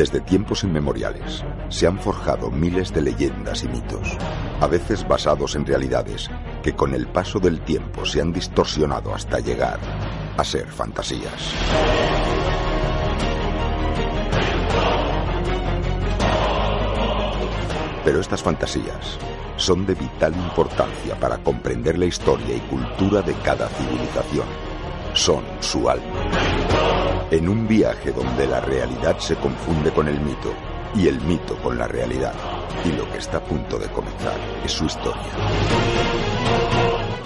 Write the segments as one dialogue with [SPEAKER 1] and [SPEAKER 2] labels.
[SPEAKER 1] Desde tiempos inmemoriales se han forjado miles de leyendas y mitos, a veces basados en realidades que con el paso del tiempo se han distorsionado hasta llegar a ser fantasías. Pero estas fantasías son de vital importancia para comprender la historia y cultura de cada civilización. Son su alma. En un viaje donde la realidad se confunde con el mito y el mito con la realidad. Y lo que está a punto de comenzar es su historia.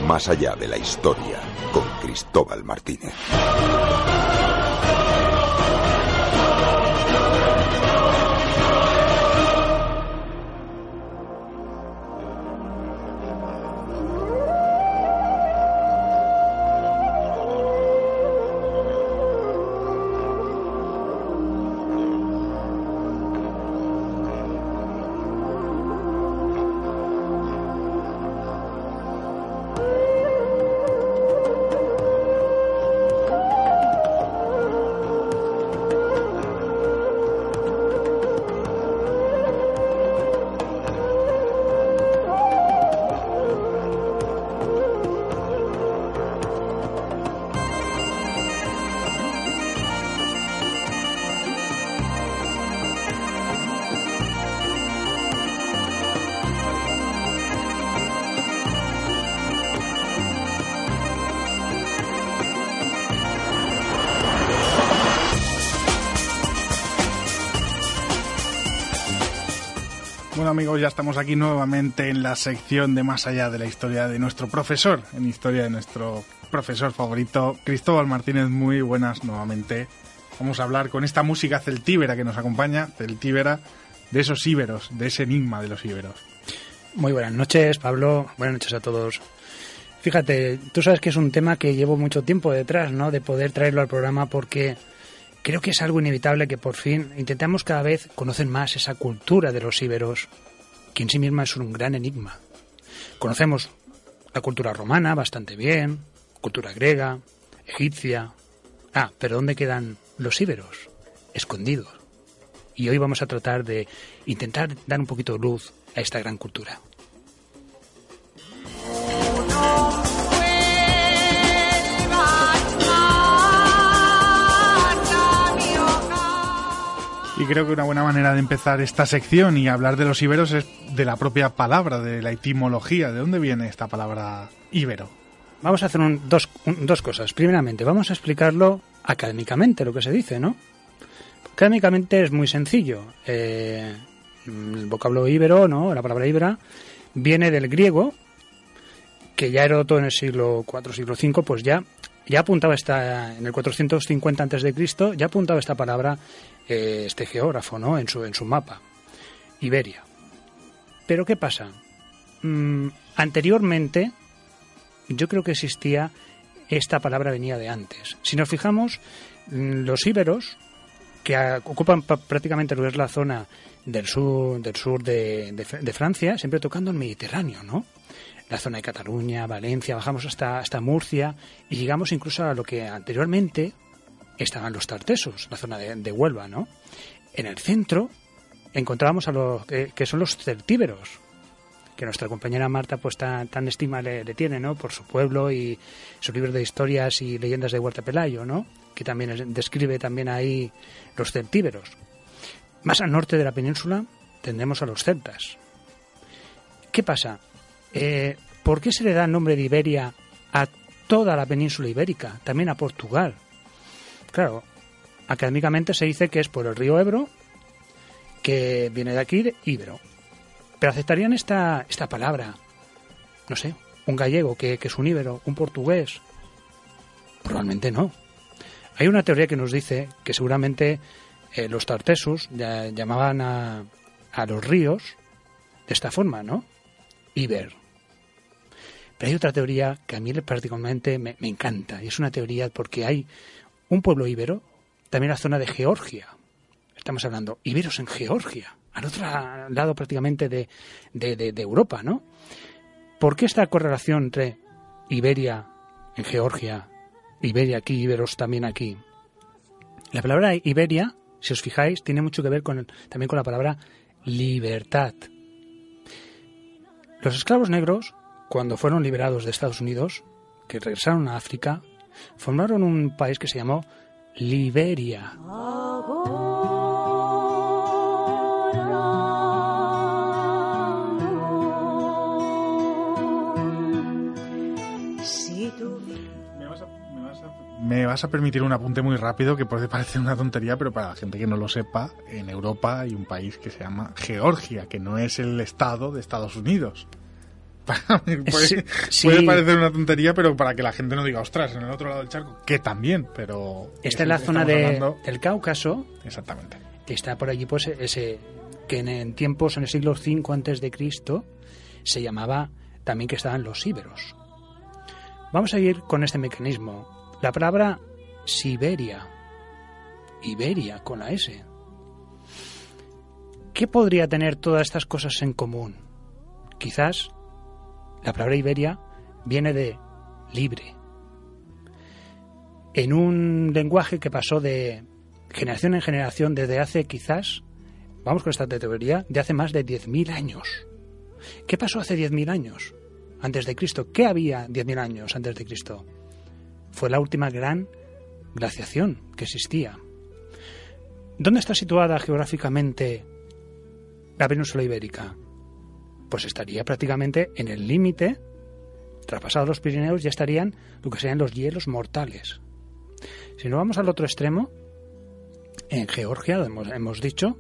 [SPEAKER 1] Más allá de la historia, con Cristóbal Martínez.
[SPEAKER 2] Amigos, ya estamos aquí nuevamente en la sección de Más allá de la historia de nuestro profesor, en historia de nuestro profesor favorito, Cristóbal Martínez. Muy buenas nuevamente. Vamos a hablar con esta música celtíbera que nos acompaña, celtíbera, de esos íberos, de ese enigma de los íberos.
[SPEAKER 3] Muy buenas noches, Pablo. Buenas noches a todos. Fíjate, tú sabes que es un tema que llevo mucho tiempo detrás, ¿no? De poder traerlo al programa porque creo que es algo inevitable que por fin intentamos cada vez conocer más esa cultura de los íberos, que en sí misma es un gran enigma. Conocemos la cultura romana bastante bien, cultura griega, egipcia. Ah, pero ¿dónde quedan los íberos? Escondidos. Y hoy vamos a tratar de intentar dar un poquito de luz a esta gran cultura.
[SPEAKER 2] Y creo que una buena manera de empezar esta sección y hablar de los íberos es de la propia palabra, de la etimología. ¿De dónde viene esta palabra íbero?
[SPEAKER 3] Vamos a hacer dos, dos cosas. Primeramente, vamos a explicarlo académicamente, lo que se dice, ¿no? Académicamente es muy sencillo. Eh, el vocablo íbero, ¿no? La palabra íbera viene del griego, que ya todo en el siglo IV, siglo V, pues ya, ya apuntaba esta, en el 450 antes de Cristo, ya apuntaba esta palabra eh, este geógrafo, ¿no? En su, en su mapa. Iberia. Pero ¿qué pasa? Mm, anteriormente, yo creo que existía, esta palabra venía de antes. Si nos fijamos, mm, los íberos, que ocupan prácticamente lo que es la zona del sur, del sur de, de, Francia, siempre tocando el Mediterráneo, ¿no? La zona de Cataluña, Valencia, bajamos hasta, hasta Murcia y llegamos incluso a lo que anteriormente estaban los tartesos, la zona de, Huelva, ¿no? En el centro encontrábamos a los que, son los celtíberos, que nuestra compañera Marta pues tan, tan estima le, tiene, ¿no? Por su pueblo y su libro de historias y leyendas de Huerta Pelayo, ¿no? Que también describe también ahí los celtíberos. Más al norte de la península tendremos a los celtas. ¿Qué pasa? Eh, ¿Por qué se le da el nombre de Iberia a toda la península ibérica, también a Portugal? Claro, académicamente se dice que es por el río Ebro, que viene de aquí, de Ibero. Pero aceptarían esta, esta palabra, no sé, un gallego que, es un íbero, un portugués. Probablemente no. Hay una teoría que nos dice que seguramente eh, los tartesus llamaban a, a los ríos de esta forma, ¿no? Iber. Pero hay otra teoría que a mí particularmente me, encanta, y es una teoría porque hay un pueblo íbero, también la zona de Georgia. Estamos hablando íberos en Georgia, al otro lado prácticamente de, Europa, ¿no? ¿Por qué esta correlación entre Iberia en Georgia, Iberia aquí, íberos también aquí? La palabra Iberia si os fijáis, tiene mucho que ver con, también con la palabra libertad. Los esclavos negros, cuando fueron liberados de Estados Unidos, que regresaron a África, formaron un país que se llamó Liberia.
[SPEAKER 2] Me vas a permitir un apunte muy rápido que puede parecer una tontería, pero para la gente que no lo sepa, en Europa hay un país que se llama Georgia, que no es el estado de Estados Unidos. puede, puede, parecer una tontería, pero para que la gente no diga, ostras, en el otro lado del charco, que también, pero...
[SPEAKER 3] Esta es la zona de, del Cáucaso.
[SPEAKER 2] Exactamente.
[SPEAKER 3] Está por allí, pues, ese que en, tiempos, en el siglo V antes de Cristo, se llamaba también que estaban los íberos. Vamos a ir con este mecanismo. La palabra Siberia, Iberia con la S. ¿Qué podría tener todas estas cosas en común? Quizás la palabra Iberia viene de libre. En un lenguaje que pasó de generación en generación desde hace quizás, vamos con esta teoría, de hace más de 10.000 años. ¿Qué pasó hace 10.000 años antes de Cristo? ¿Qué había 10.000 años antes de Cristo? Fue la última gran glaciación que existía. ¿Dónde está situada geográficamente la península ibérica? Pues estaría prácticamente en el límite, traspasados los Pirineos, ya estarían lo que serían los hielos mortales. Si nos vamos al otro extremo, en Georgia, hemos, hemos dicho,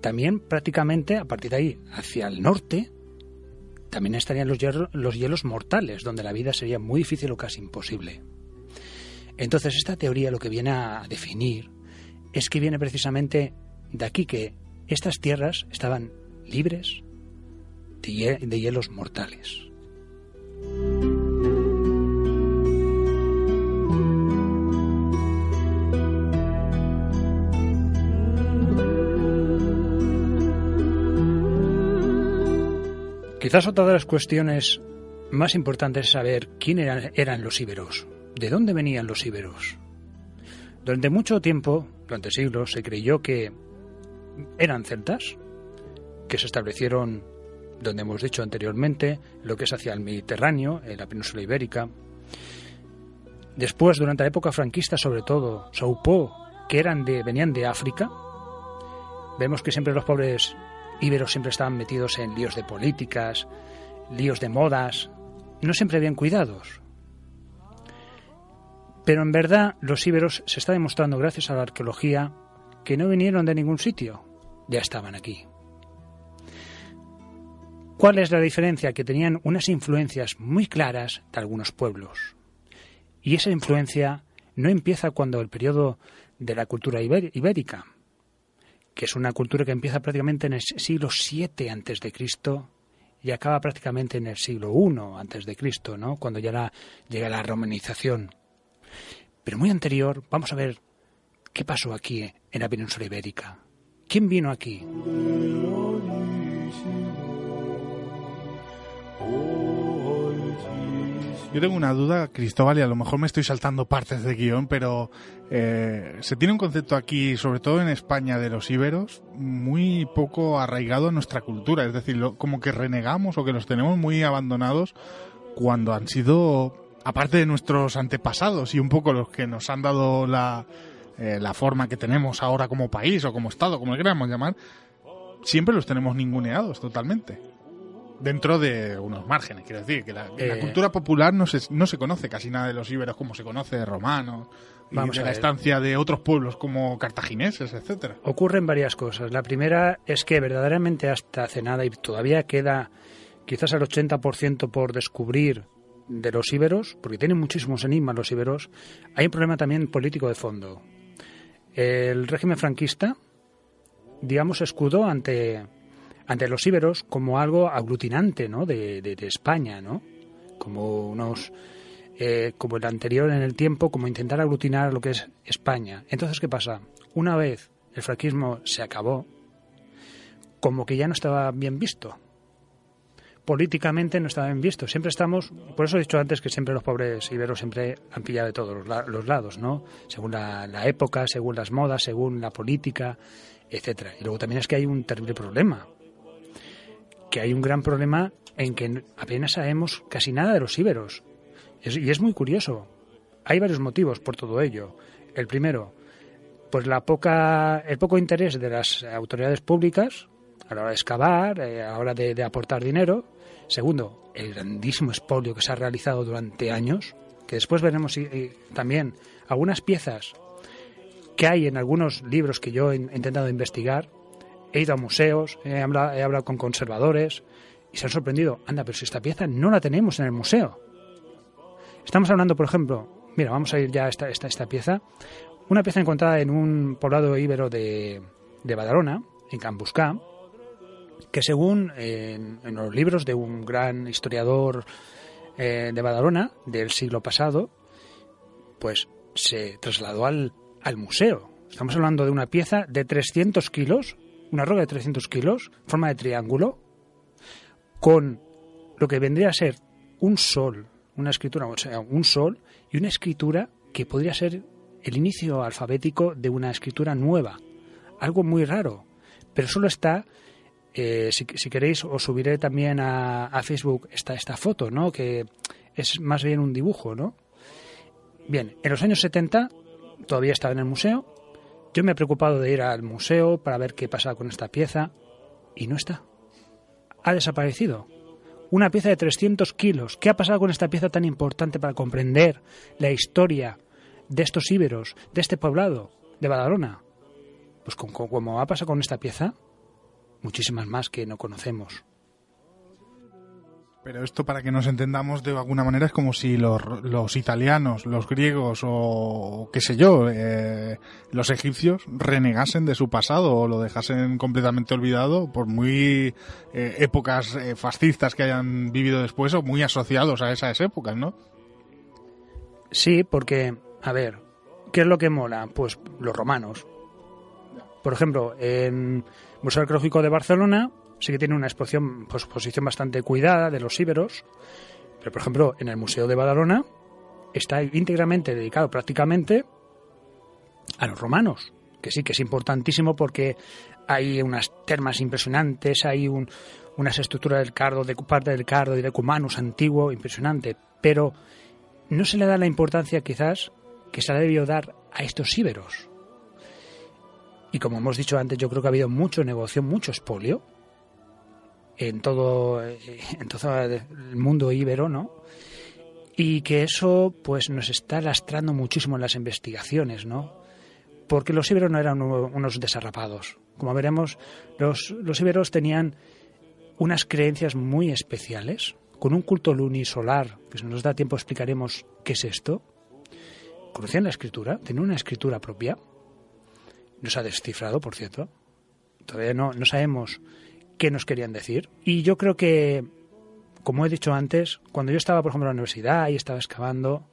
[SPEAKER 3] también prácticamente a partir de ahí hacia el norte, también estarían los los hielos mortales, donde la vida sería muy difícil o casi imposible. Entonces esta teoría lo que viene a definir es que viene precisamente de aquí que estas tierras estaban libres de, hielos mortales. Quizás otra de las cuestiones más importantes es saber quién eran, eran los íberos. ¿De dónde venían los íberos? Durante mucho tiempo, durante siglos, se creyó que eran celtas, que se establecieron, donde hemos dicho anteriormente, lo que es hacia el Mediterráneo, en la península ibérica. Después, durante la época franquista sobre todo, se upó que eran de, venían de África. Vemos que siempre los pobres íberos siempre estaban metidos en líos de políticas, líos de modas, no siempre bien cuidados. Pero en verdad los íberos se está demostrando gracias a la arqueología que no vinieron de ningún sitio, ya estaban aquí. ¿Cuál es la diferencia? Que tenían unas influencias muy claras de algunos pueblos. Y esa influencia no empieza cuando el periodo de la cultura ibérica, que es una cultura que empieza prácticamente en el siglo VII antes de Cristo y acaba prácticamente en el siglo I antes de Cristo, ¿no? Cuando ya llega la romanización. Pero muy anterior, vamos a ver qué pasó aquí en la península ibérica. ¿Quién vino aquí?
[SPEAKER 2] Yo tengo una duda, Cristóbal, y a lo mejor me estoy saltando partes de guion, pero eh, se tiene un concepto aquí, sobre todo en España, de los íberos, muy poco arraigado en nuestra cultura. Es decir, como que renegamos o que los tenemos muy abandonados cuando han sido aparte de nuestros antepasados y un poco los que nos han dado la, eh, la forma que tenemos ahora como país o como Estado, como le queramos llamar, siempre los tenemos ninguneados totalmente. Dentro de unos márgenes, quiero decir, que la, eh. cultura popular no se, no se conoce casi nada de los íberos como se conoce de romanos, y de la estancia de otros pueblos como cartagineses, etcétera.
[SPEAKER 3] Ocurren varias cosas. La primera es que verdaderamente hasta hace nada y todavía queda quizás el 80% por descubrir de los íberos, porque tienen muchísimos enigmas los íberos, hay un problema también político de fondo. El régimen franquista, digamos, escudó ante, ante los íberos como algo aglutinante ¿no? de, España, ¿no? como unos eh, como el anterior en el tiempo, como intentar aglutinar lo que es España. Entonces, ¿qué pasa? Una vez el franquismo se acabó, como que ya no estaba bien visto políticamente no está bien visto. Siempre estamos, por eso he dicho antes que siempre los pobres iberos siempre han pillado de todos los, lados, ¿no? Según la, la, época, según las modas, según la política, etcétera. Y luego también es que hay un terrible problema, que hay un gran problema en que apenas sabemos casi nada de los íberos. y es muy curioso. Hay varios motivos por todo ello. El primero, pues la poca, el poco interés de las autoridades públicas a la hora de excavar, eh, a la hora de, aportar dinero. Segundo, el grandísimo expolio que se ha realizado durante años, que después veremos también algunas piezas que hay en algunos libros que yo he intentado investigar. He ido a museos, he hablado, he hablado con conservadores y se han sorprendido. Anda, pero si esta pieza no la tenemos en el museo. Estamos hablando, por ejemplo, mira, vamos a ir ya a esta, esta, esta pieza. Una pieza encontrada en un poblado íbero de, de Badalona, en Cambuscá, que según en, los libros de un gran historiador eh, de Badalona del siglo pasado, pues se trasladó al, al museo. Estamos hablando de una pieza de 300 kilos, una roca de 300 kilos, forma de triángulo, con lo que vendría a ser un sol, una escritura, o sea, un sol y una escritura que podría ser el inicio alfabético de una escritura nueva. Algo muy raro, pero solo está, eh, si, queréis, os subiré también a, Facebook esta, esta foto, ¿no? Que es más bien un dibujo, ¿no? Bien, en los años 70 todavía estaba en el museo. Yo me he preocupado de ir al museo para ver qué pasa con esta pieza y no está. Ha desaparecido. Una pieza de 300 kilos. ¿Qué ha pasado con esta pieza tan importante para comprender la historia de estos íberos, de este poblado, de Badalona. Pues como, ha pasado con esta pieza, muchísimas más que no conocemos.
[SPEAKER 2] Pero esto, para que nos entendamos de alguna manera, es como si los, italianos, los griegos o qué sé yo, eh, los egipcios renegasen de su pasado o lo dejasen completamente olvidado por muy eh, épocas eh, fascistas que hayan vivido después o muy asociados a esas épocas, ¿no?
[SPEAKER 3] Sí, porque a ver, ¿qué es lo que mola? Pues los romanos. Por ejemplo, en Museo Arqueológico de Barcelona sí que tiene una exposición, pues, exposición bastante cuidada de los íberos, pero por ejemplo, en el Museo de Badalona está íntegramente dedicado prácticamente a los romanos, que sí que es importantísimo porque hay unas termas impresionantes, hay un, unas estructuras del cardo, de parte del cardo y de Cumanus antiguo, impresionante, pero no se le da la importancia quizás que se ha debido dar a estos íberos. Y como hemos dicho antes, yo creo que ha habido mucho negocio, mucho espolio en todo, en todo el mundo íbero, ¿no? Y que eso pues nos está lastrando muchísimo en las investigaciones, ¿no? Porque los íberos no eran unos desarrapados. Como veremos, los, los íberos tenían unas creencias muy especiales, con un culto lunisolar, que si nos da tiempo explicaremos qué es esto, conocían la escritura, tenían una escritura propia. No se ha descifrado, por cierto. Todavía no, no sabemos qué nos querían decir. Y yo creo que, como he dicho antes, cuando yo estaba, por ejemplo, en la universidad y estaba excavando,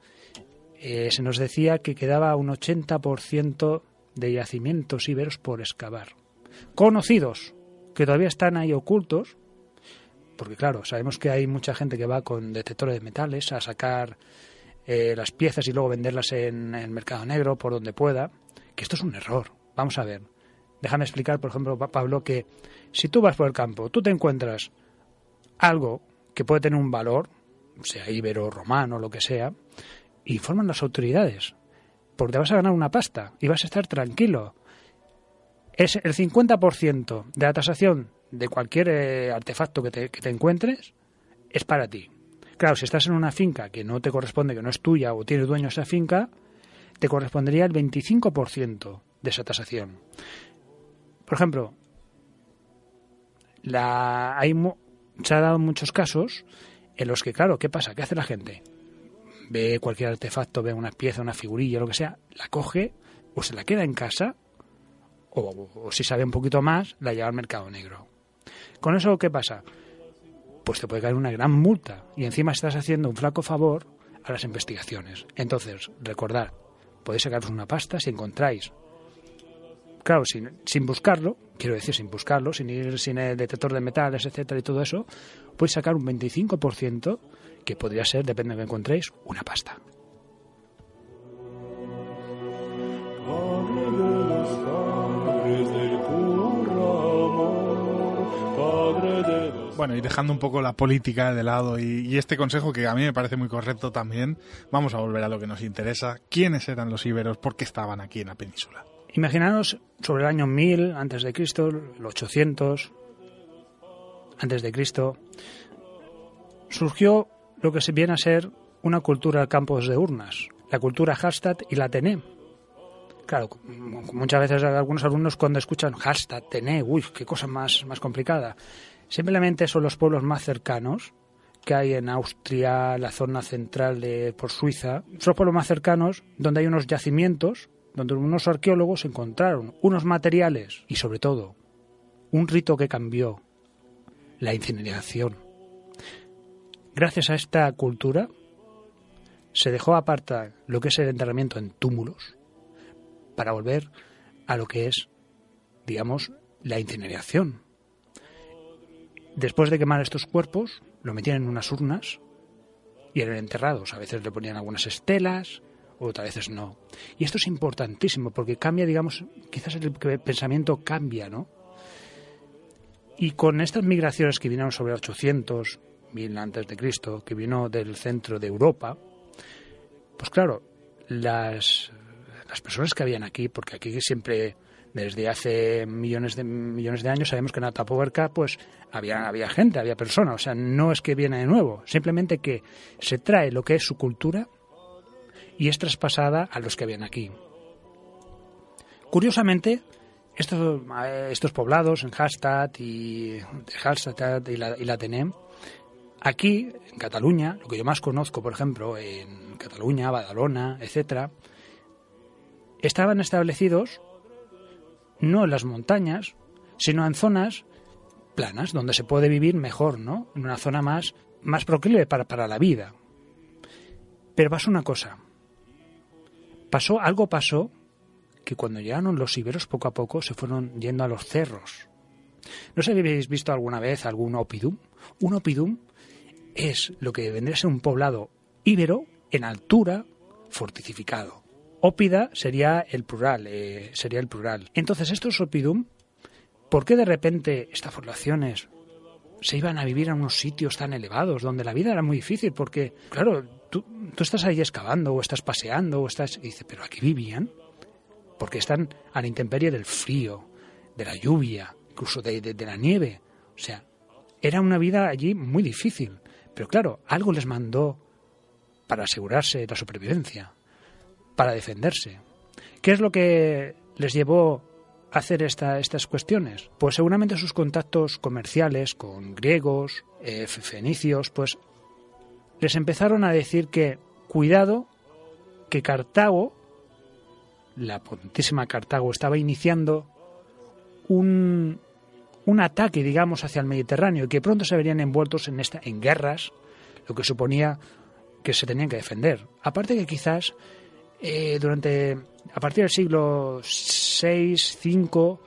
[SPEAKER 3] eh, se nos decía que quedaba un 80% de yacimientos íberos por excavar. Conocidos, que todavía están ahí ocultos, porque claro, sabemos que hay mucha gente que va con detectores de metales a sacar eh, las piezas y luego venderlas en el mercado negro por donde pueda, que esto es un error. Vamos a ver. Déjame explicar, por ejemplo, Pablo, que si tú vas por el campo, tú te encuentras algo que puede tener un valor, sea ibero, romano, lo que sea, informan las autoridades, porque te vas a ganar una pasta y vas a estar tranquilo. Es el 50% de la tasación de cualquier eh, artefacto que te, que te encuentres es para ti. Claro, si estás en una finca que no te corresponde, que no es tuya o tienes dueño de esa finca, te correspondería el 25% de esa tasación. Por ejemplo, la, hay, se ha dado muchos casos en los que, claro, ¿qué pasa? ¿Qué hace la gente? Ve cualquier artefacto, ve una pieza, una figurilla, lo que sea, la coge o se la queda en casa o, o si sabe un poquito más, la lleva al mercado negro. ¿Con eso qué pasa? pues te puede caer una gran multa y encima estás haciendo un flaco favor a las investigaciones. Entonces, recordad, podéis sacaros una pasta si encontráis claro, sin, sin buscarlo, quiero decir, sin buscarlo, sin ir sin el detector de metales, etcétera, y todo eso, podéis sacar un 25% que podría ser, depende de que encontréis, una pasta.
[SPEAKER 2] Bueno, y dejando un poco la política de lado y, y, este consejo que a mí me parece muy correcto también, vamos a volver a lo que nos interesa. ¿Quiénes eran los íberos? ¿Por qué estaban aquí en la península?
[SPEAKER 3] Imaginaros sobre el año 1000 antes de Cristo, el 800 antes de Cristo, surgió lo que se viene a ser una cultura de campos de urnas, la cultura hashtag y la Tené. Claro, muchas veces algunos alumnos cuando escuchan hashtag, Tené, uy, qué cosa más, más complicada. Simplemente son los pueblos más cercanos que hay en Austria, la zona central de por Suiza. Son los pueblos más cercanos donde hay unos yacimientos donde unos arqueólogos encontraron unos materiales y sobre todo un rito que cambió la incineración. Gracias a esta cultura se dejó apartar lo que es el enterramiento en túmulos para volver a lo que es, digamos, la incineración. Después de quemar estos cuerpos, lo metían en unas urnas y eran enterrados. A veces le ponían algunas estelas, otras veces no. Y esto es importantísimo porque cambia, digamos, quizás el pensamiento cambia, ¿no? Y con estas migraciones que vinieron sobre 800, mil antes de Cristo, que vino del centro de Europa, pues claro, las, las personas que habían aquí, porque aquí siempre desde hace millones de millones de años sabemos que en Atapuerca pues había había gente, había personas, o sea, no es que viene de nuevo, simplemente que se trae lo que es su cultura y es traspasada a los que habían aquí. Curiosamente, estos, eh, estos poblados en Hallstatt y, Hallstatt y la, y la Tenem, aquí, en Cataluña, lo que yo más conozco, por ejemplo, en Cataluña, Badalona, etcétera, estaban establecidos no en las montañas, sino en zonas planas, donde se puede vivir mejor, ¿no? En una zona más, más proclive para, para la vida. Pero pasa una cosa. Algo pasó que cuando llegaron los iberos poco a poco se fueron yendo a los cerros. ¿No sé si habéis visto alguna vez algún opidum? Un opidum es lo que vendría a ser un poblado íbero en altura fortificado. Ópida sería el plural, eh, sería el plural. Entonces estos opidum, ¿por qué de repente estas poblaciones se iban a vivir en unos sitios tan elevados donde la vida era muy difícil? Porque, claro, tú, estás ahí excavando o estás paseando o estás... Y dices, pero aquí vivían. Porque están a la intemperie del frío, de la lluvia, incluso de, de, de la nieve. O sea, era una vida allí muy difícil. Pero claro, algo les mandó para asegurarse la supervivencia, para defenderse. ¿Qué es lo que les llevó a hacer esta, estas cuestiones? Pues seguramente sus contactos comerciales con griegos, eh, fenicios, pues les empezaron a decir que cuidado, que Cartago, la potentísima Cartago, estaba iniciando un, un ataque, digamos, hacia el Mediterráneo y que pronto se verían envueltos en, esta, en guerras, lo que suponía que se tenían que defender. Aparte que quizás eh, durante, a partir del siglo VI, V,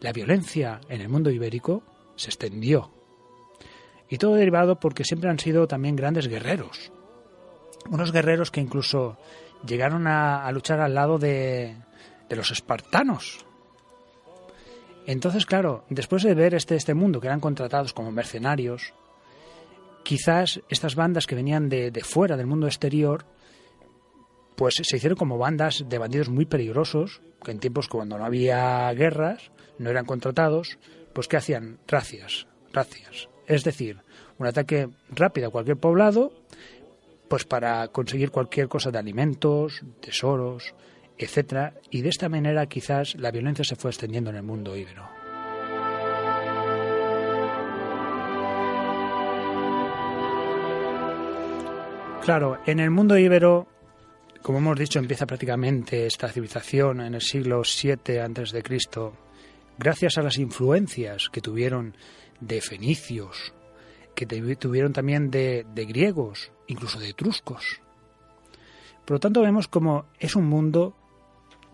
[SPEAKER 3] la violencia en el mundo ibérico se extendió y todo derivado porque siempre han sido también grandes guerreros. Unos guerreros que incluso llegaron a, a luchar al lado de, de, los espartanos. Entonces, claro, después de ver este, este mundo que eran contratados como mercenarios, quizás estas bandas que venían de, de fuera, del mundo exterior, pues se hicieron como bandas de bandidos muy peligrosos, que en tiempos cuando no había guerras, no eran contratados, pues ¿qué hacían? Racias, racias. Es decir, un ataque rápido a cualquier poblado, pues para conseguir cualquier cosa de alimentos, tesoros, etcétera, y de esta manera quizás la violencia se fue extendiendo en el mundo íbero. Claro, en el mundo íbero, como hemos dicho, empieza prácticamente esta civilización en el siglo VII antes de Cristo, gracias a las influencias que tuvieron de fenicios, que tuvieron también de, griegos, incluso de etruscos. Por lo tanto, vemos como es un mundo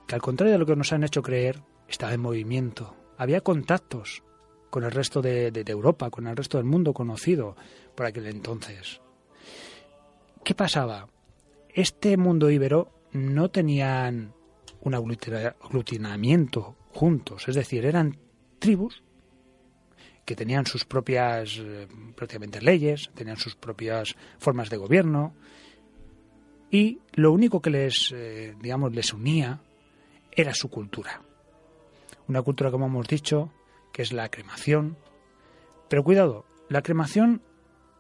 [SPEAKER 3] que, al contrario de lo que nos han hecho creer, estaba en movimiento, había contactos con el resto de, Europa, con el resto del mundo conocido por aquel entonces. ¿Qué pasaba? Este mundo íbero no tenían un aglutinamiento juntos, es decir, eran tribus que tenían sus propias eh, prácticamente leyes, tenían sus propias formas de gobierno y lo único que les eh, digamos les unía era su cultura. Una cultura como hemos dicho, que es la cremación. Pero cuidado, la cremación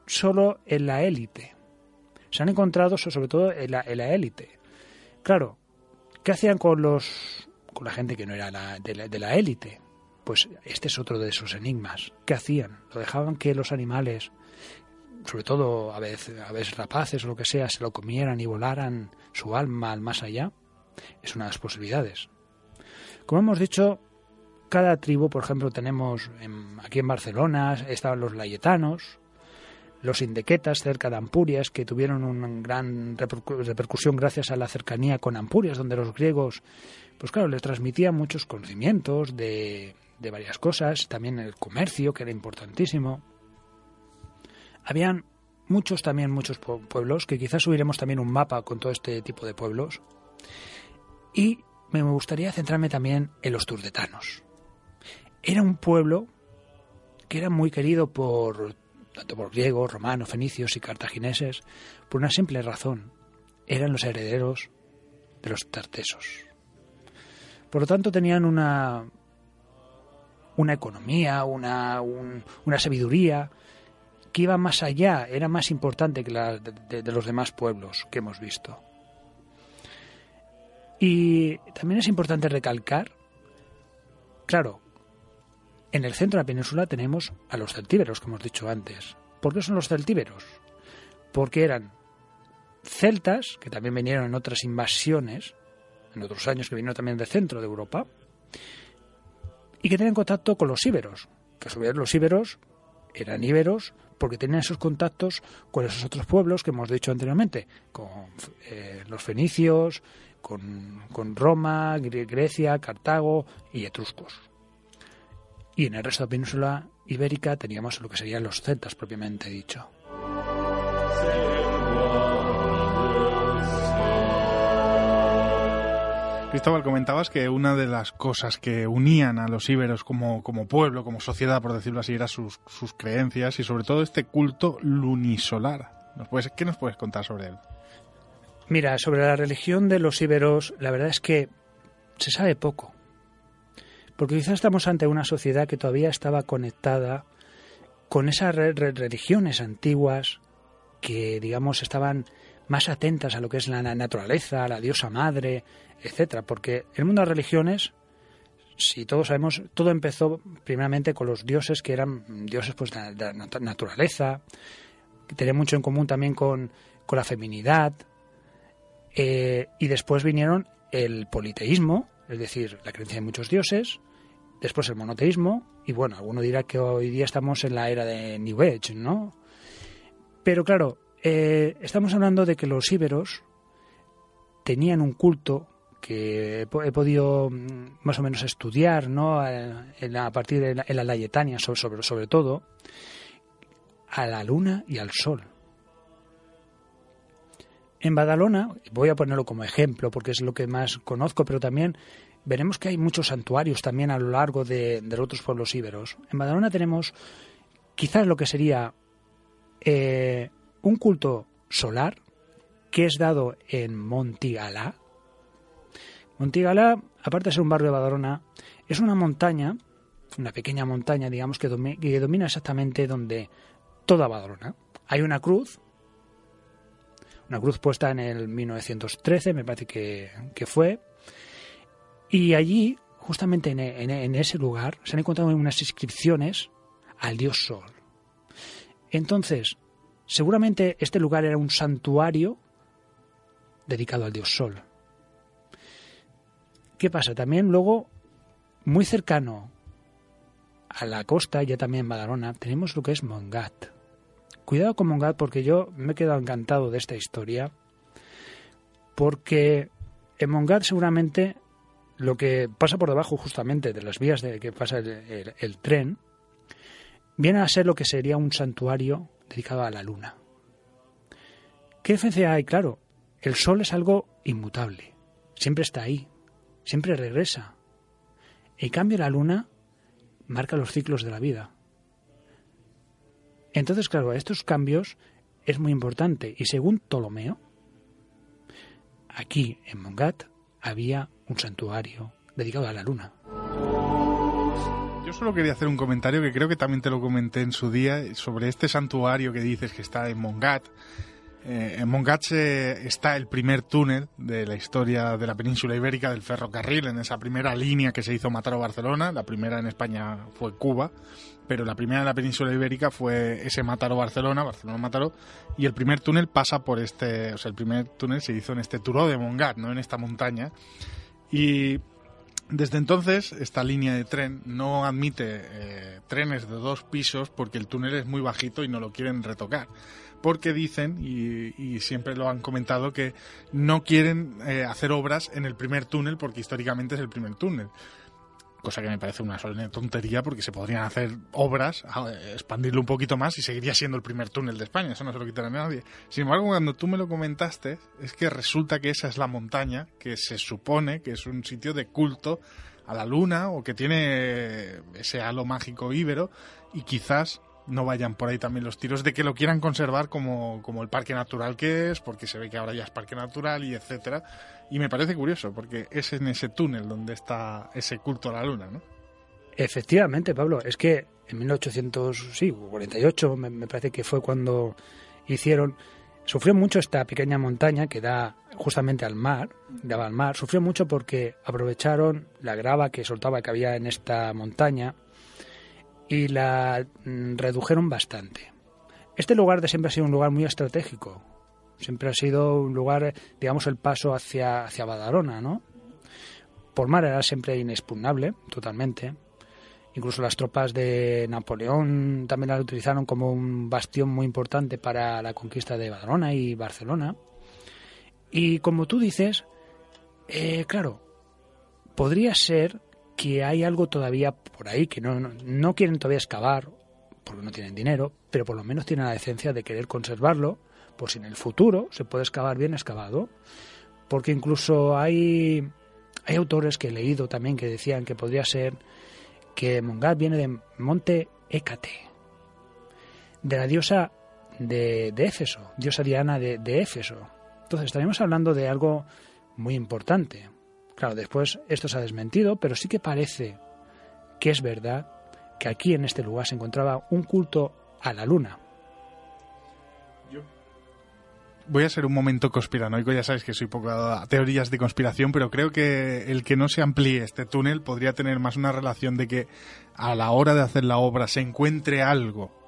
[SPEAKER 3] solo en la élite. Se han encontrado sobre todo en la, élite. Claro, ¿qué hacían con los con la gente que no era de la élite? Pues este es otro de esos enigmas. ¿Qué hacían? ¿Lo dejaban que los animales, sobre todo a veces, a veces rapaces o lo que sea, se lo comieran y volaran su alma al más allá? Es una de las posibilidades. Como hemos dicho, cada tribu, por ejemplo, tenemos aquí en Barcelona, estaban los layetanos, los indequetas cerca de Ampurias, que tuvieron una gran repercusión gracias a la cercanía con Ampurias, donde los griegos, pues claro, les transmitían muchos conocimientos de, de varias cosas, también el comercio, que era importantísimo. Habían muchos también, muchos pueblos, que quizás subiremos también un mapa con todo este tipo de pueblos. Y me gustaría centrarme también en los turdetanos era un pueblo que era muy querido por tanto por griegos, romanos, fenicios y cartagineses, por una simple razón. Eran los herederos de los tartesos. Por lo tanto, tenían una, una economía, una, una sabiduría que iba más allá, era más importante que la de, de los demás pueblos que hemos visto. Y también es importante recalcar, claro, en el centro de la península tenemos a los celtíberos, como hemos dicho antes. ¿Por qué son los celtíberos? Porque eran celtas, que también vinieron en otras invasiones, en otros años que vinieron también del centro de Europa, y que tenían contacto con los íberos, que a su vez los íberos eran íberos porque tenían esos contactos con esos otros pueblos que hemos dicho anteriormente, con eh, los fenicios, con, con Roma, Grecia, Cartago y etruscos. Y en el resto de la península ibérica teníamos lo que serían los celtas propiamente dicho.
[SPEAKER 2] Cristóbal, comentabas que una de las cosas que unían a los íberos como, como pueblo, como sociedad, por decirlo así, eran sus, sus creencias y sobre todo este culto lunisolar. ¿Nos puedes, ¿Qué nos puedes contar sobre él?
[SPEAKER 3] Mira, sobre la religión de los íberos, la verdad es que se sabe poco. Porque quizás estamos ante una sociedad que todavía estaba conectada con esas religiones antiguas que, digamos, estaban más atentas a lo que es la naturaleza, a la diosa madre, etcétera. Porque el mundo de las religiones, si todos sabemos, todo empezó primeramente con los dioses que eran dioses pues, de la naturaleza, que tenían mucho en común también con, con la feminidad, eh, y después vinieron el politeísmo, es decir, la creencia de muchos dioses, después el monoteísmo, y bueno, alguno dirá que hoy día estamos en la era de New Age, ¿no? Pero claro, eh, estamos hablando de que los íberos tenían un culto que he, podido mm, más o menos estudiar, ¿no? Eh, a partir de la, en la Layetania, sobre, sobre todo, a la luna y al sol. En Badalona, voy a ponerlo como ejemplo porque es lo que más conozco, pero también veremos que hay muchos santuarios también a lo largo de, los otros pueblos íberos. En Badalona tenemos quizás lo que sería eh, un culto solar que es dado en Montigalá. Montigalá, aparte de ser un barrio de Badalona, es una montaña, una pequeña montaña, digamos, que, que domina exactamente donde toda Badalona. Hay una cruz una cruz puesta en el 1913, me parece que, fue. Y allí, justamente en, ese lugar, se han encontrado unas inscripciones al dios Sol. Entonces, seguramente este lugar era un santuario dedicado al dios Sol. ¿Qué pasa? También luego, muy cercano a la costa, ya también en Badalona, tenemos lo que es Mongat. Cuidado con Mongat porque yo me he quedado encantado de esta historia. Porque en Mongat seguramente lo que pasa por debajo justamente de las vías de que pasa el, tren viene a ser lo que sería un santuario dedicado a la luna. ¿Qué diferencia hay? Claro, el sol es algo inmutable, siempre está ahí, siempre regresa. En cambio, la luna marca los ciclos de la vida. Entonces, claro, estos cambios es muy importante. Y según Ptolomeo, aquí en Mongat había un santuario dedicado a la luna.
[SPEAKER 2] Yo solo quería hacer un comentario que creo que también te lo comenté en su día sobre este santuario que dices que está en Mongat. Eh, en Mongat está el primer túnel de la historia de la península ibérica del ferrocarril, en esa primera línea que se hizo Mataró-Barcelona. La primera en España fue Cuba, pero la primera en la península ibérica fue ese Mataró-Barcelona, Barcelona-Mataró, y el primer túnel pasa por este, o sea, el primer túnel se hizo en este Turó de Mongat, no en esta montaña. Y desde entonces, esta línea de tren no admite eh, trenes de dos pisos porque el túnel es muy bajito y no lo quieren retocar porque dicen, y, siempre lo han comentado, que no quieren eh, hacer obras en el primer túnel porque históricamente es el primer túnel. Cosa que me parece una tontería porque se podrían hacer obras, expandirlo un poquito más y seguiría siendo el primer túnel de España. Eso no se lo quitará nadie. Sin embargo, cuando tú me lo comentaste, es que resulta que esa es la montaña que se supone que es un sitio de culto a la luna o que tiene ese halo mágico íbero y quizás no vayan por ahí también los tiros de que lo quieran conservar como, como el parque natural que es, porque se ve que ahora ya es parque natural y etcétera. Y me parece curioso, porque es en ese túnel donde está ese culto a la luna, ¿no?
[SPEAKER 3] Efectivamente, Pablo, es que en 1848 me, me parece que fue cuando hicieron sufrió mucho esta pequeña montaña que da justamente al mar, daba al mar, sufrió mucho porque aprovecharon la grava que soltaba que había en esta montaña y la mm, redujeron bastante. Este lugar de siempre ha sido un lugar muy estratégico. Siempre ha sido un lugar, digamos, el paso hacia, hacia Badalona, ¿no? Por mar era siempre inexpugnable, totalmente. Incluso las tropas de Napoleón también la utilizaron como un bastión muy importante para la conquista de Badalona y Barcelona. Y como tú dices, eh, claro, podría ser que hay algo todavía por ahí que no, no, quieren todavía excavar porque no tienen dinero, pero por lo menos tienen la decencia de querer conservarlo por si en el futuro se puede excavar bien excavado. Porque incluso hay, hay autores que he leído también que decían que podría ser que Mongat viene de Monte Hécate, de la diosa de, de Éfeso, diosa Diana de, de Éfeso. Entonces estaríamos hablando de algo muy importante. Claro, después esto se ha desmentido, pero sí que parece que es verdad que aquí en este lugar se encontraba un culto a la luna.
[SPEAKER 2] voy a ser un momento conspiranoico, ya sabes que soy poco a teorías de conspiración, pero creo que el que no se amplíe este túnel podría tener más una relación de que a la hora de hacer la obra se encuentre algo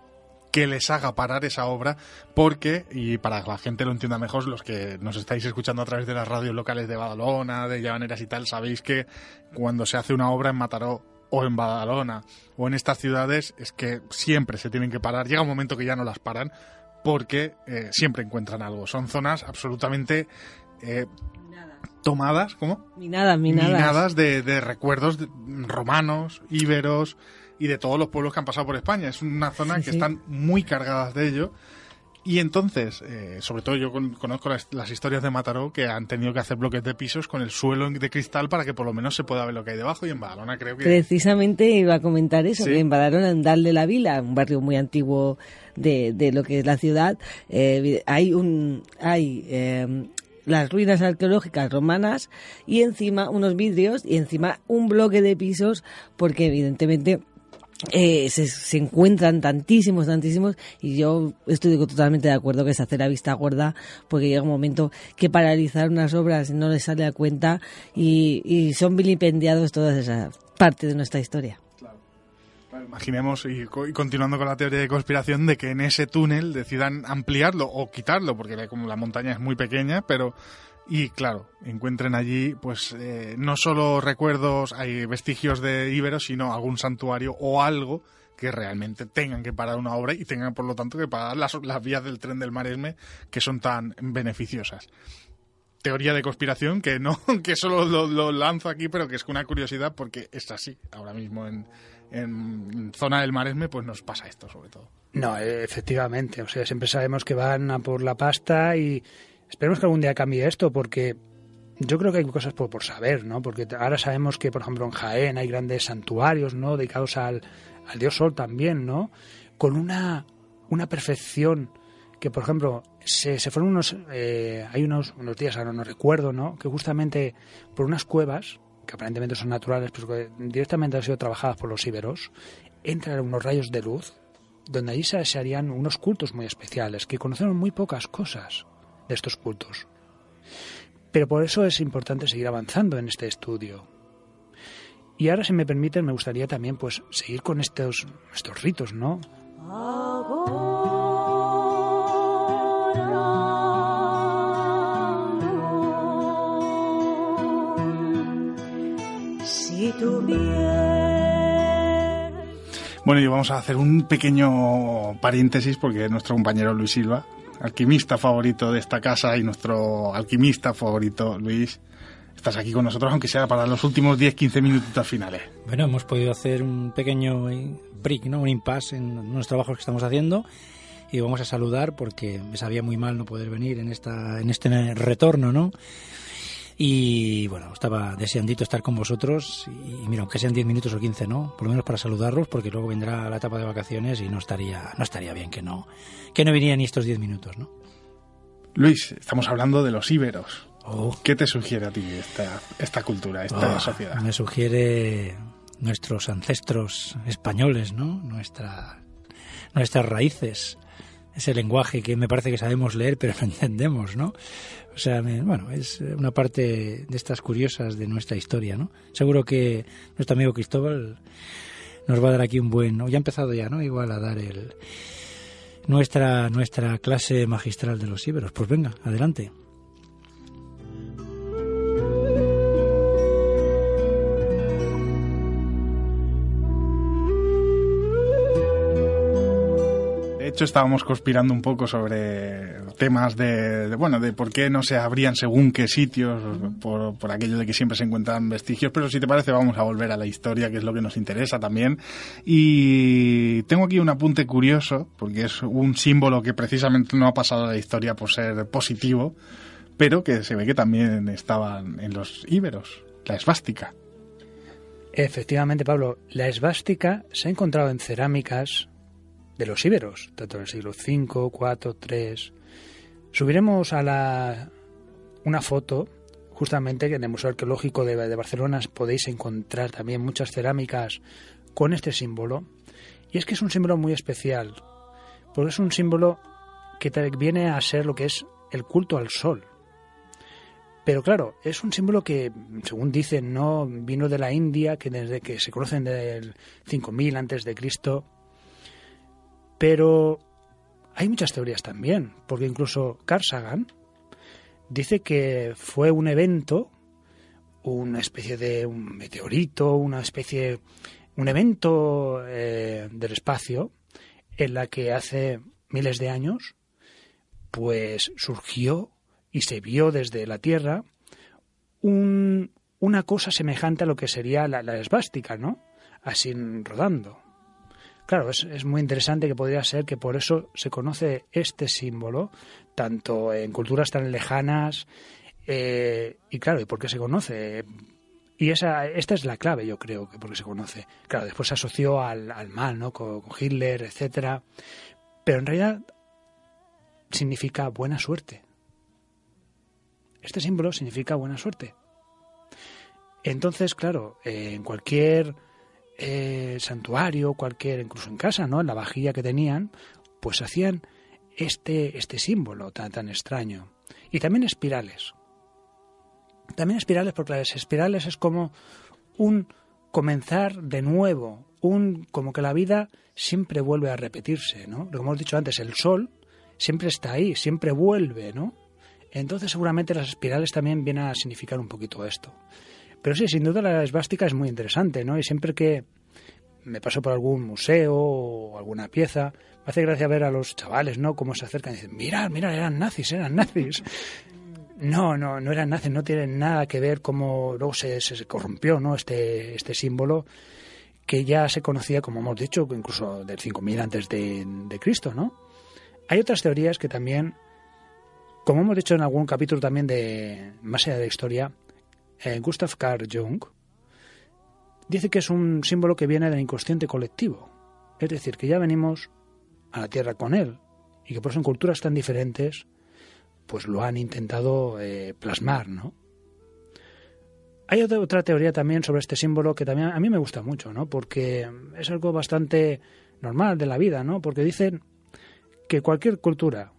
[SPEAKER 2] que les haga parar esa obra, porque, y para que la gente lo entienda mejor, los que nos estáis escuchando a través de las radios locales de Badalona, de Llavaneras y tal, sabéis que cuando se hace una obra en Mataró o en Badalona o en estas ciudades es que siempre se tienen que parar. Llega un momento que ya no las paran porque eh, siempre encuentran algo. Son zonas absolutamente eh, tomadas, ¿cómo?
[SPEAKER 4] Minadas, minadas.
[SPEAKER 2] Minadas de, de recuerdos romanos, íberos, y de todos los pueblos que han pasado por España. Es una zona que están muy cargadas de ello. Y entonces, eh, sobre todo yo conozco las, historias de Mataró que han tenido que hacer bloques de pisos con el suelo de cristal para que por lo menos se pueda ver lo que hay debajo. Y en Badalona creo que.
[SPEAKER 4] Precisamente iba a comentar eso, que en Badalona, en Dal de la Vila, un barrio muy antiguo de, de lo que es la ciudad, eh, hay un. hay eh, las ruinas arqueológicas romanas y encima unos vidrios y encima un bloque de pisos porque evidentemente eh, se, encuentran tantísimos, tantísimos, y yo estoy totalmente de acuerdo que se hace la vista gorda, porque llega un momento que paralizar unas obras no les sale a cuenta y, son vilipendiados todas esas partes de nuestra historia.
[SPEAKER 2] imaginemos, y, continuando con la teoría de conspiración, de que en ese túnel decidan ampliarlo o quitarlo, porque como la montaña es muy pequeña, pero y claro, encuentren allí pues eh, no solo recuerdos, hay vestigios de íberos, sino algún santuario o algo que realmente tengan que parar una obra y tengan por lo tanto que parar las, las vías del tren del Maresme que son tan beneficiosas. teoría de conspiración que no, que solo lo, lanzo aquí, pero que es una curiosidad porque es así. Ahora mismo en, en zona del Maresme, pues nos pasa esto sobre todo.
[SPEAKER 3] No, efectivamente. O sea, siempre sabemos que van a por la pasta y esperemos que algún día cambie esto porque yo creo que hay cosas por, por saber, ¿no? Porque ahora sabemos que, por ejemplo, en Jaén hay grandes santuarios, ¿no? Dedicados al, al dios Sol también, ¿no? Con una, una perfección que, por ejemplo, se, se fueron unos, eh, hay unos, unos días, ahora no recuerdo, ¿no? Que justamente por unas cuevas, que aparentemente son naturales, pero que directamente han sido trabajadas por los íberos, entran unos rayos de luz, donde allí se, se harían unos cultos muy especiales, que conocemos muy pocas cosas de estos cultos. Pero por eso es importante seguir avanzando en este estudio. Y ahora, si me permiten, me gustaría también pues seguir con estos, estos ritos, ¿no?
[SPEAKER 2] Bueno, y vamos a hacer un pequeño paréntesis porque nuestro compañero Luis Silva, alquimista favorito de esta casa y nuestro alquimista favorito, Luis, estás aquí con nosotros, aunque sea para los últimos 10-15 minutos finales.
[SPEAKER 5] Bueno, hemos podido hacer un pequeño break, ¿no? un impasse en los trabajos que estamos haciendo y vamos a saludar porque me sabía muy mal no poder venir en esta en este retorno, ¿no? Y bueno, estaba deseandito estar con vosotros y mira, aunque sean 10 minutos o 15, ¿no? Por lo menos para saludarlos porque luego vendrá la etapa de vacaciones y no estaría no estaría bien que no que no vinieran ni estos 10 minutos, ¿no?
[SPEAKER 2] Luis, estamos hablando de los íberos.
[SPEAKER 5] Oh.
[SPEAKER 2] ¿Qué te sugiere a ti esta, esta cultura, esta
[SPEAKER 5] Oh,
[SPEAKER 2] sociedad?
[SPEAKER 5] Me sugiere nuestros ancestros españoles, ¿no? Nuestra, nuestras raíces, ese lenguaje que me parece que sabemos leer pero no entendemos, ¿no? O sea, bueno, es una parte de estas curiosas de nuestra historia, ¿no? Seguro que nuestro amigo Cristóbal nos va a dar aquí un buen, o ya ha empezado ya, ¿no? Igual a dar el nuestra nuestra clase magistral de los íberos. Pues venga, adelante.
[SPEAKER 2] Hecho, estábamos conspirando un poco sobre temas de, de, bueno, de por qué no se abrían según qué sitios, por, por aquello de que siempre se encuentran vestigios, pero si te parece vamos a volver a la historia, que es lo que nos interesa también. Y tengo aquí un apunte curioso, porque es un símbolo que precisamente no ha pasado a la historia por ser positivo, pero que se ve que también estaban en los íberos, la esvástica.
[SPEAKER 3] Efectivamente, Pablo, la esvástica se ha encontrado en cerámicas de los íberos, tanto en el siglo V, IV, III. Subiremos a la una foto, justamente que en el Museo Arqueológico de, de Barcelona podéis encontrar también muchas cerámicas con este símbolo. Y es que es un símbolo muy especial, porque es un símbolo que viene a ser lo que es el culto al sol. Pero claro, es un símbolo que, según dicen, no vino de la India, que desde que se conocen del 5000 antes de Cristo. Pero hay muchas teorías también, porque incluso Carl Sagan dice que fue un evento, una especie de un meteorito, una especie, un evento eh, del espacio, en la que hace miles de años, pues surgió y se vio desde la Tierra un, una cosa semejante a lo que sería la, la esvástica, ¿no? Así rodando. Claro, es, es, muy interesante que podría ser que por eso se conoce este símbolo, tanto en culturas tan lejanas, eh, y claro, ¿y por qué se conoce? Y esa, esta es la clave, yo creo, que porque se conoce. Claro, después se asoció al, al mal, ¿no? Con, con Hitler, etcétera. Pero en realidad significa buena suerte. Este símbolo significa buena suerte. Entonces, claro, eh, en cualquier eh, santuario, cualquier, incluso en casa, ¿no? En la vajilla que tenían, pues hacían este, este símbolo tan, tan extraño. Y también espirales. También espirales, porque las espirales es como un comenzar de nuevo, un como que la vida siempre vuelve a repetirse, ¿no? Lo que hemos dicho antes, el sol siempre está ahí, siempre vuelve, ¿no? Entonces seguramente las espirales también vienen a significar un poquito esto. Pero sí, sin duda la esvástica es muy interesante, ¿no? Y siempre que me paso por algún museo o alguna pieza, me hace gracia ver a los chavales, ¿no? Cómo se acercan y dicen, mirad, mirad, eran nazis, eran nazis. No, no, no eran nazis, no tienen nada que ver cómo luego se, se, corrompió ¿no? este, este símbolo que ya se conocía, como hemos dicho, incluso del 5000 antes de, de Cristo, ¿no? Hay otras teorías que también, como hemos dicho en algún capítulo también de Más allá de la historia, eh, Gustav Carl Jung dice que es un símbolo que viene del inconsciente colectivo. Es decir, que ya venimos a la Tierra con él y que por eso en culturas tan diferentes pues lo han intentado eh, plasmar, ¿no? Hay otra teoría también sobre este símbolo que también a mí me gusta mucho, ¿no? Porque es algo bastante normal de la vida, ¿no? Porque dicen que cualquier cultura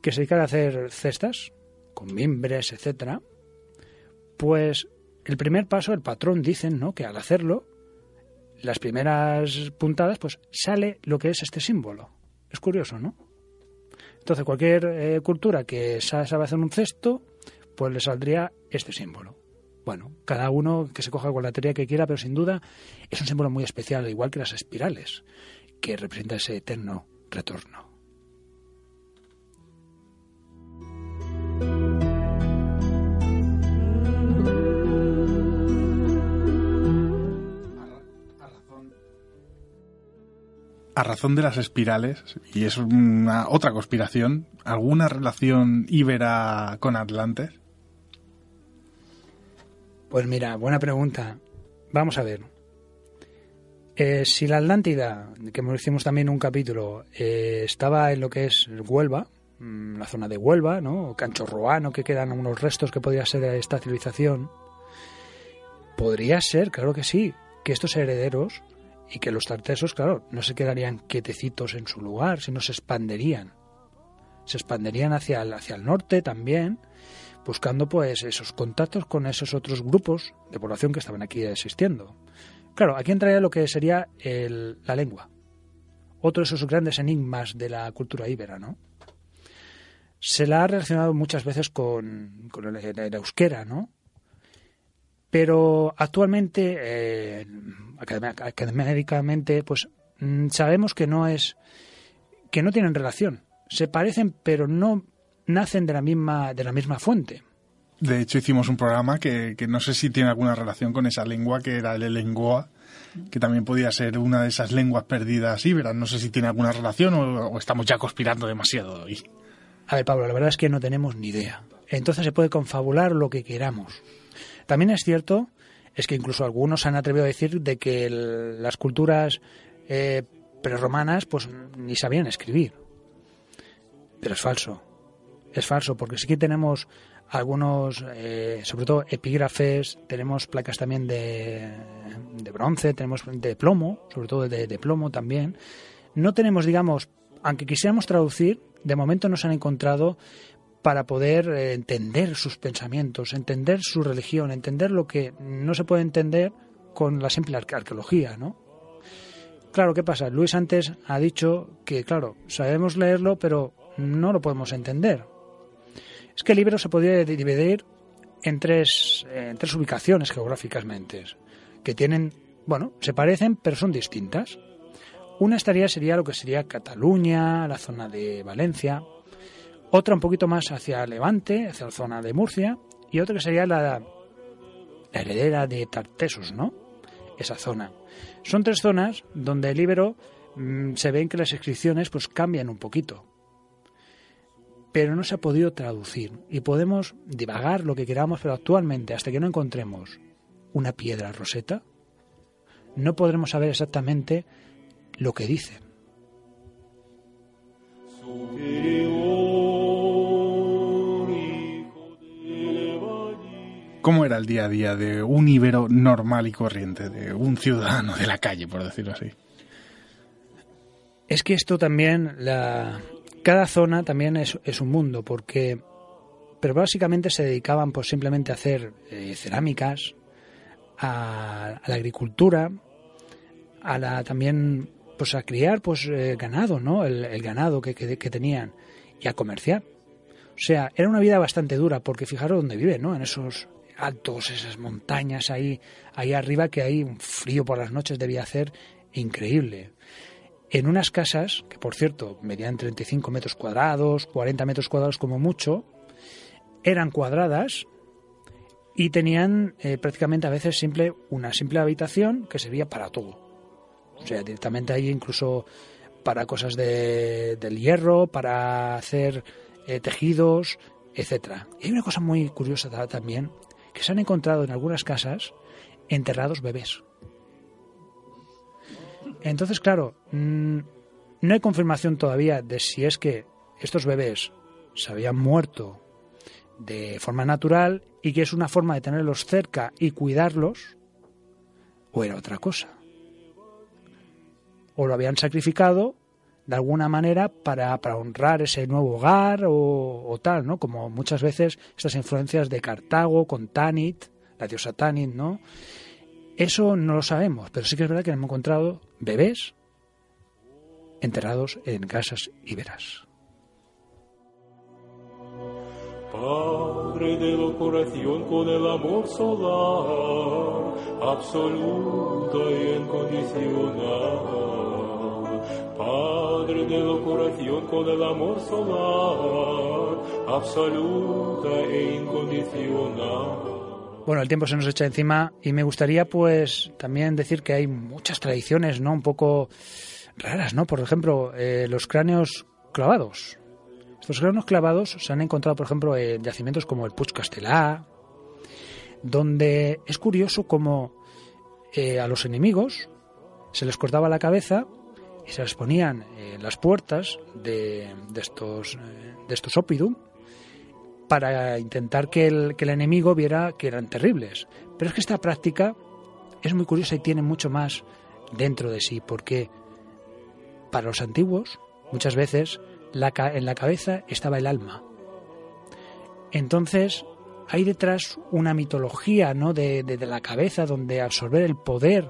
[SPEAKER 3] que se dedicara a hacer cestas, con mimbres, etcétera, pues el primer paso, el patrón dicen, ¿no? Que al hacerlo, las primeras puntadas, pues sale lo que es este símbolo. Es curioso, ¿no? Entonces, cualquier eh, cultura que sabe hacer un cesto, pues le saldría este símbolo. Bueno, cada uno que se coja con la teoría que quiera, pero sin duda es un símbolo muy especial, igual que las espirales, que representa ese eterno retorno.
[SPEAKER 2] A razón de las espirales, y es una otra conspiración, ¿alguna relación íbera con Atlantes?
[SPEAKER 3] Pues mira, buena pregunta. Vamos a ver. Eh, si la Atlántida, que hicimos también un capítulo, eh, estaba en lo que es Huelva, mm, la zona de Huelva, ¿no? O Canchorroano, que quedan unos restos que podría ser de esta civilización, podría ser, claro que sí, que estos herederos y que los tartesos, claro, no se quedarían quietecitos en su lugar, sino se expanderían. Se expanderían hacia el, hacia el norte también, buscando pues esos contactos con esos otros grupos de población que estaban aquí existiendo. Claro, aquí entraría lo que sería la lengua. Otro de esos grandes enigmas de la cultura íbera, ¿no? Se la ha relacionado muchas veces con, con el, euskera, ¿no? Pero actualmente, eh, académicamente, pues mm, sabemos que no es, que no tienen relación. Se parecen, pero no nacen de la misma, de la misma fuente.
[SPEAKER 2] De hecho, hicimos un programa que, que no sé si tiene alguna relación con esa lengua, que era el lengua, que también podía ser una de esas lenguas perdidas íberas. No sé si tiene alguna relación o, o estamos ya conspirando demasiado hoy.
[SPEAKER 3] A ver, Pablo, la verdad es que no tenemos ni idea. Entonces se puede confabular lo que queramos. También es cierto, es que incluso algunos han atrevido a decir de que las culturas eh, prerromanas pues ni sabían escribir. Pero es falso. Es falso, porque sí que tenemos algunos, eh, sobre todo epígrafes, tenemos placas también de, de, bronce, tenemos de plomo, sobre todo de, de plomo también. No tenemos, digamos, aunque quisiéramos traducir, de momento no se han encontrado para poder eh, entender sus pensamientos, entender su religión, entender lo que no se puede entender con la simple arqueología, ¿no? Claro, ¿qué pasa? Luis antes ha dicho que, claro, sabemos leerlo, pero no lo podemos entender. Es que el libro se podría dividir en tres, en tres ubicaciones geográficamente, que tienen, bueno, se parecen, pero son distintas. Una estaría sería lo que sería Cataluña, la zona de Valencia, otra un poquito más hacia Levante, hacia la zona de Murcia, y otra que sería la, heredera de Tartesos, ¿no? Esa zona. Son tres zonas donde el Ibero mm, se ven que las inscripciones pues cambian un poquito. Pero no se ha podido traducir y podemos divagar lo que queramos, pero actualmente hasta que no encontremos una piedra roseta, no podremos saber exactamente lo que dicen.
[SPEAKER 2] ¿Cómo era el día a día de un ibero normal y corriente, de un ciudadano de la calle, por decirlo así?
[SPEAKER 3] Es que esto también, la... cada zona también es, un mundo, porque pero básicamente se dedicaban pues simplemente a hacer eh, cerámicas, a, la agricultura, a la también pues a criar pues eh, ganado, ¿no? El, ganado que, que, que, tenían y a comerciar. O sea, era una vida bastante dura porque fijaros dónde viven, ¿no? En esos altos, esas montañas ahí, ahí arriba, que hay un frío por las noches debía hacer increíble. En unas casas, que por cierto medían 35 metros cuadrados, 40 metros cuadrados como mucho, eran cuadradas y tenían eh, prácticamente a veces simple una simple habitación que servía para todo. O sea, directamente ahí incluso para cosas de, del hierro, para hacer eh, tejidos, etcétera. Y hay una cosa muy curiosa también, que se han encontrado en algunas casas enterrados bebés. Entonces, claro, mm, no hay confirmación todavía de si es que estos bebés se habían muerto de forma natural y que es una forma de tenerlos cerca y cuidarlos, o era otra cosa. O lo habían sacrificado de alguna manera para, honrar ese nuevo hogar o, tal, ¿no? Como muchas veces estas influencias de Cartago con Tanit, la diosa Tanit, ¿no? Eso no lo sabemos, pero sí que es verdad que hemos encontrado bebés enterrados en casas íberas. Padre de la con el amor solar, absoluta y incondicional. Padre de la curación con el amor solar, absoluta e incondicional. Bueno, el tiempo se nos echa encima y me gustaría pues también decir que hay muchas tradiciones, ¿no? Un poco raras, ¿no? Por ejemplo, eh, los cráneos clavados. Estos cráneos clavados se han encontrado, por ejemplo, en yacimientos como el Puig Castellà, donde es curioso como eh, a los enemigos se les cortaba la cabeza y se les ponían en las puertas de, de estos, eh, de estos opidum para intentar que el, que el enemigo viera que eran terribles. Pero es que esta práctica es muy curiosa y tiene mucho más dentro de sí, porque para los antiguos, muchas veces, la, en la cabeza estaba el alma. Entonces, hay detrás una mitología ¿no? de, de, de la cabeza donde absorber el poder,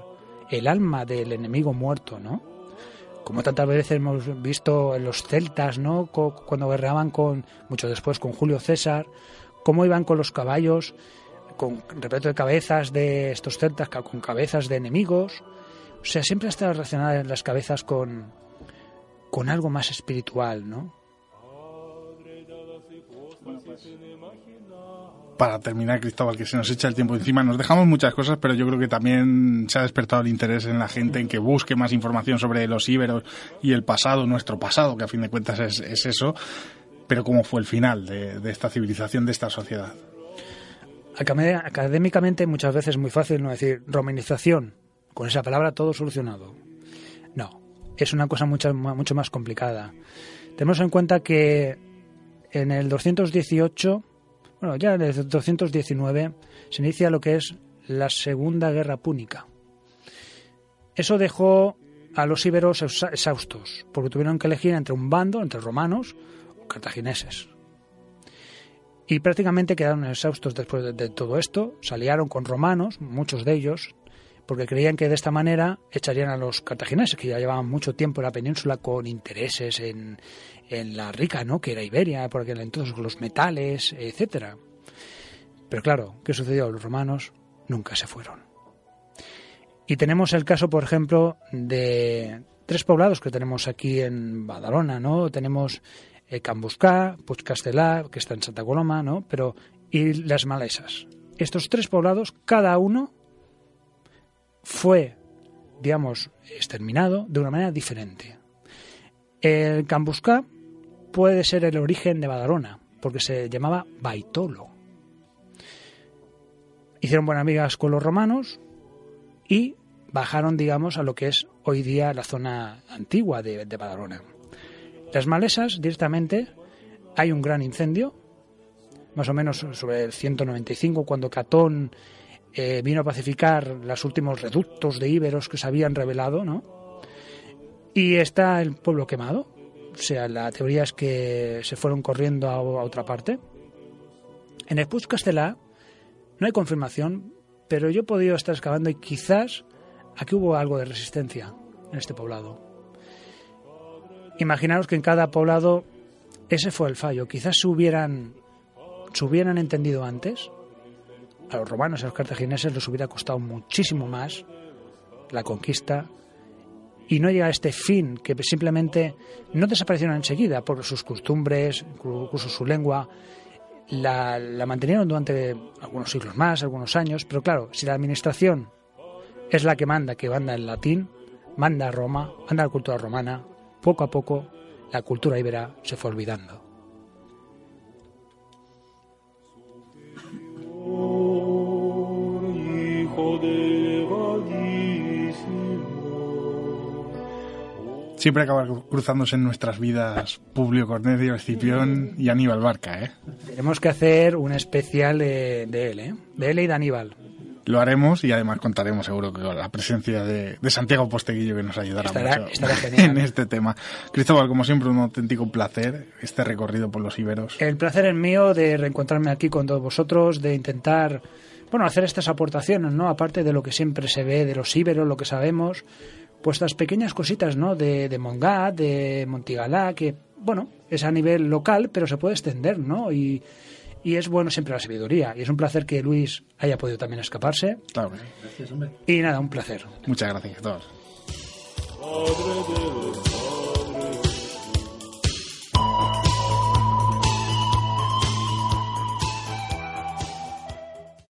[SPEAKER 3] el alma del enemigo muerto, ¿no? Como tantas veces hemos visto en los celtas, ¿no? Cuando guerreaban con, mucho después, con Julio César, cómo iban con los caballos, con repleto de cabezas de estos celtas, con cabezas de enemigos. O sea, siempre ha estado relacionada en las cabezas con, con algo más espiritual, ¿no?
[SPEAKER 2] Para terminar, Cristóbal, que se nos echa el tiempo encima. Nos dejamos muchas cosas, pero yo creo que también se ha despertado el interés en la gente en que busque más información sobre los íberos y el pasado, nuestro pasado, que a fin de cuentas es, eso. Pero cómo fue el final de, esta civilización, de esta sociedad.
[SPEAKER 3] Académicamente muchas veces es muy fácil no decir romanización, con esa palabra todo solucionado. No, es una cosa mucho, mucho más complicada. Tenemos en cuenta que en el 218 bueno, ya en el 219 se inicia lo que es la Segunda Guerra Púnica. Eso dejó a los íberos exhaustos, porque tuvieron que elegir entre un bando, entre romanos o cartagineses. Y prácticamente quedaron exhaustos después de, todo esto, salieron con romanos, muchos de ellos, porque creían que de esta manera echarían a los cartagineses, que ya llevaban mucho tiempo en la península con intereses en, en la rica, ¿no? Que era Iberia, por aquel entonces, los metales, etcétera. Pero claro, ¿qué sucedió? Los romanos nunca se fueron. Y tenemos el caso, por ejemplo, de tres poblados que tenemos aquí en Badalona, ¿no? Tenemos eh, Cambuscá, Puigcastelá, que está en Santa Coloma, ¿no? Pero, y las Malesas. Estos tres poblados, cada uno fue, digamos, exterminado de una manera diferente. El Cambuscá puede ser el origen de Badalona, porque se llamaba Baitolo. Hicieron buenas amigas con los romanos y bajaron, digamos, a lo que es hoy día la zona antigua de, Badalona. Las malesas, directamente, hay un gran incendio, más o menos sobre el 195, cuando Catón eh, vino a pacificar los últimos reductos de íberos que se habían revelado, ¿no? Y está el pueblo quemado. O sea, la teoría es que se fueron corriendo a, otra parte. En el Puig Castellà no hay confirmación, pero yo he podido estar excavando y quizás aquí hubo algo de resistencia en este poblado. Imaginaros que en cada poblado ese fue el fallo. Quizás se hubieran, se hubieran entendido antes. A los romanos a los cartagineses les hubiera costado muchísimo más la conquista y no llega a este fin, que simplemente no desaparecieron enseguida por sus costumbres, incluso su lengua. la, la mantenieron durante algunos siglos más, algunos años, pero claro, si la administración es la que manda, que manda el latín, manda a Roma, manda a la cultura romana, poco a poco la cultura íbera se fue olvidando.
[SPEAKER 2] Siempre acaba cruzándose en nuestras vidas Publio Cornelio Escipión y Aníbal Barca, ¿eh?
[SPEAKER 3] Tenemos que hacer un especial de, él, ¿eh? De él y de Aníbal.
[SPEAKER 2] Lo haremos y además contaremos seguro que con la presencia de, Santiago Posteguillo que nos ayudará mucho en este tema. Cristóbal, como siempre, un auténtico placer este recorrido por los iberos.
[SPEAKER 3] El placer es mío de reencontrarme aquí con todos vosotros, de intentar, bueno, hacer estas aportaciones, ¿no? Aparte de lo que siempre se ve de los iberos, lo que sabemos, pues estas pequeñas cositas, ¿no? De, de Mongat, de Montigalá, que, bueno, es a nivel local, pero se puede extender, ¿no? Y, y es bueno siempre la sabiduría. Y es un placer que Luis haya podido también escaparse.
[SPEAKER 2] Claro
[SPEAKER 3] Y nada, un placer.
[SPEAKER 2] Muchas gracias a todos.